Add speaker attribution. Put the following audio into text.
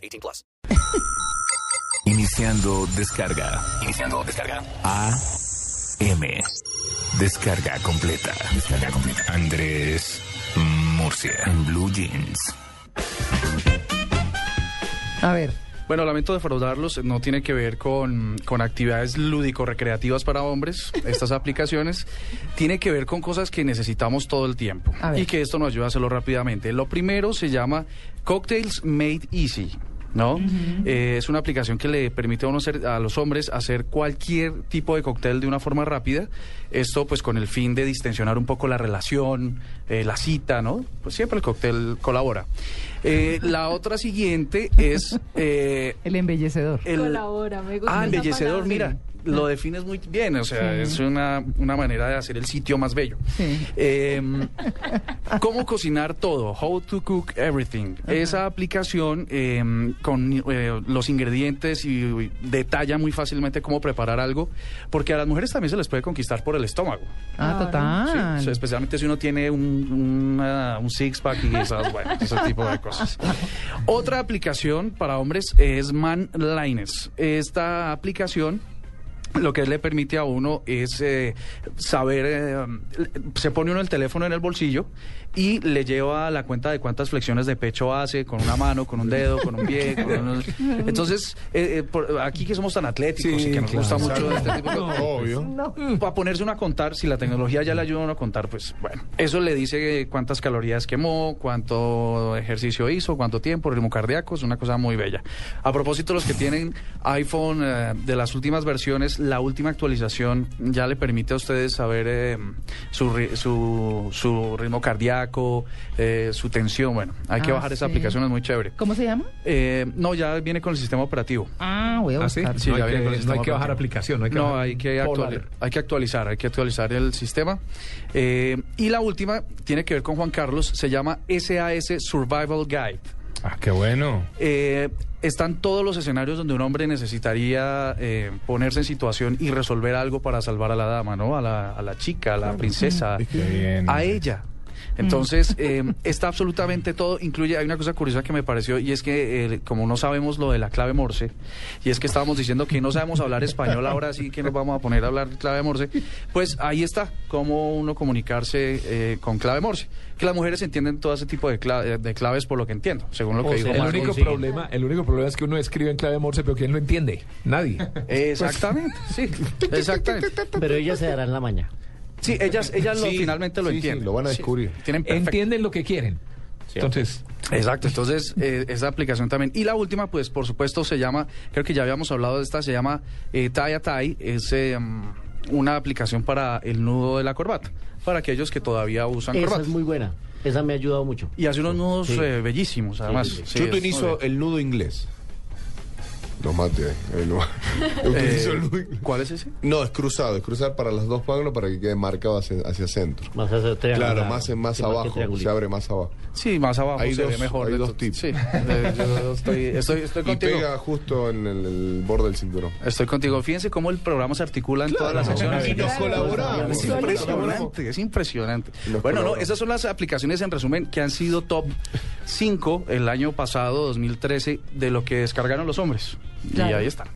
Speaker 1: 18 plus.
Speaker 2: Iniciando descarga. Iniciando descarga. A M. Descarga completa. Descarga completa. Andrés Murcia. En Blue Jeans.
Speaker 3: A ver,
Speaker 4: Bueno, lamento defraudarlos, no tiene que ver con, con actividades lúdico-recreativas para hombres, estas aplicaciones, tiene que ver con cosas que necesitamos todo el tiempo y que esto nos ayuda a hacerlo rápidamente. Lo primero se llama Cocktails Made Easy. ¿No? Eh, es una aplicación que le permite a, uno hacer- a los hombres hacer cualquier tipo de cóctel de una forma rápida. Esto, pues, con el fin de distensionar un poco la relación, eh, la cita, ¿no? Pues siempre el cóctel colabora. Eh, la otra siguiente es eh,
Speaker 3: el embellecedor.
Speaker 4: el,
Speaker 5: Colabora, me gusta
Speaker 4: Ah, embellecedor, mira, lo defines muy bien, o sea,
Speaker 3: Sí.
Speaker 4: es una, una manera de hacer el sitio más bello.
Speaker 3: Sí.
Speaker 4: Eh, ¿Cómo cocinar todo? How to cook everything. Esa aplicación eh, con eh, los ingredientes y detalla muy fácilmente cómo preparar algo, porque a las mujeres también se les puede conquistar por el estómago.
Speaker 3: Ah,
Speaker 4: Sí,
Speaker 3: total.
Speaker 4: o sea, especialmente si uno tiene un, una- un six-pack y esas, bueno, ese tipo de cosas. Otra aplicación para hombres es Man Lines. Esta aplicación lo que le permite a uno es eh, saber, eh, se pone uno el teléfono en el bolsillo y le lleva la cuenta de cuántas flexiones de pecho hace con una mano, con un dedo, con un pie. con unos- Entonces, eh, eh, por- aquí que somos tan atléticos y que nos gusta mucho este tipo de cosas,
Speaker 6: Obvio.
Speaker 4: para ponerse uno a contar, si la tecnología ya le ayuda a uno a contar, pues bueno, eso le dice cuántas calorías quemó, cuánto ejercicio hizo, cuánto tiempo, ritmo cardíaco, es una cosa muy bella. A propósito, los que tienen iPhone eh, de las últimas versiones, la última actualización ya le permite a ustedes saber eh, su, ri- su, su ritmo cardíaco, eh, su tensión, bueno, hay que
Speaker 3: Ah,
Speaker 4: bajar esa aplicación, es muy chévere.
Speaker 3: ¿Cómo se llama?
Speaker 4: Eh, no, ya viene con el sistema operativo.
Speaker 3: Ah, voy a
Speaker 6: ¿Ah, sí?
Speaker 3: buscar.
Speaker 4: Sí,
Speaker 6: no,
Speaker 4: ya
Speaker 6: hay
Speaker 4: viene con el
Speaker 6: que, no hay que bajar
Speaker 4: operativo.
Speaker 6: aplicación, no hay que,
Speaker 4: No,
Speaker 6: bajar
Speaker 4: hay que, actuali-
Speaker 6: Polar.
Speaker 4: hay que actualizar, hay que actualizar el sistema. Eh, y la última tiene que ver con Juan Carlos, se llama SAS Survival Guide.
Speaker 6: Ah, qué bueno.
Speaker 4: Eh, están todos los escenarios donde un hombre necesitaría eh, ponerse en situación y resolver algo para salvar a la dama, ¿no? A la, a la chica, a la princesa,
Speaker 6: Qué bien.
Speaker 4: a ella. Entonces, eh, está absolutamente todo, incluye, hay una cosa curiosa que me pareció, y es que eh, como no sabemos lo de la clave Morse, y es que estábamos diciendo que no sabemos hablar español, ahora sí que nos vamos a poner a hablar clave Morse, pues ahí está, cómo uno comunicarse eh, con clave Morse. Que las mujeres entienden todo ese tipo de, cla- de claves por lo que entiendo, según lo que dijo
Speaker 6: el
Speaker 4: Marco.
Speaker 6: único problema, el único problema es que uno escribe en clave Morse, pero ¿quién lo entiende? Nadie.
Speaker 4: Exactamente, sí, exactamente.
Speaker 7: Pero ella se dará en la mañana.
Speaker 4: Sí, ellas, ellas lo, finalmente lo
Speaker 6: sí, sí,
Speaker 4: entienden.
Speaker 6: lo van a
Speaker 4: Sí,
Speaker 6: descubrir.
Speaker 4: Tienen.
Speaker 6: Entienden lo que quieren. Entonces,
Speaker 4: Exacto, entonces eh, esa aplicación también. Y la última, pues por supuesto se llama, creo que ya habíamos hablado de esta, se llama eh, Tie a Tie, es eh, mm, una aplicación para el nudo de la corbata, para aquellos que todavía usan
Speaker 7: Esa
Speaker 4: corbata.
Speaker 7: es muy buena. Esa me ha ayudado mucho.
Speaker 4: Y hace unos nudos
Speaker 7: Sí.
Speaker 4: eh, bellísimos, además.
Speaker 7: sí,
Speaker 4: Sí,
Speaker 8: Yo utilizo el nudo inglés. No mate. eh, no.
Speaker 4: Eh. ¿Cuál es ese?
Speaker 8: No, es cruzado, es cruzar para las dos páginas para que quede marcado hacia, hacia centro.
Speaker 7: Más triangular.
Speaker 8: Claro, más, en- más abajo, se abre más abajo.
Speaker 4: Sí, más abajo
Speaker 8: Hay
Speaker 4: se
Speaker 8: dos-
Speaker 4: ve mejor.
Speaker 8: hay
Speaker 4: de
Speaker 8: dos tipos.
Speaker 4: Sí, yo estoy, estoy, estoy
Speaker 8: Y
Speaker 4: contigo.
Speaker 8: pega justo en el, el borde del cinturón.
Speaker 4: Estoy contigo. Fíjense cómo el programa se articula en todas las secciones.
Speaker 8: Y nos colaboramos.
Speaker 4: Es impresionante, es impresionante.
Speaker 8: Nos
Speaker 4: Bueno, no, esas son las aplicaciones en resumen que han sido top 5 el año pasado, 2013, de lo que descargaron los hombres. Y ahí están.